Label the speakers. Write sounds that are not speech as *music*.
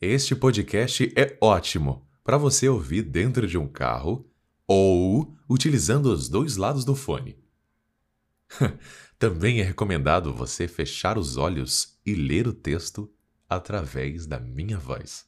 Speaker 1: Este podcast é ótimo para você ouvir dentro de um carro ou utilizando os dois lados do fone. *laughs* Também é recomendado você fechar os olhos e ler o texto através da minha voz.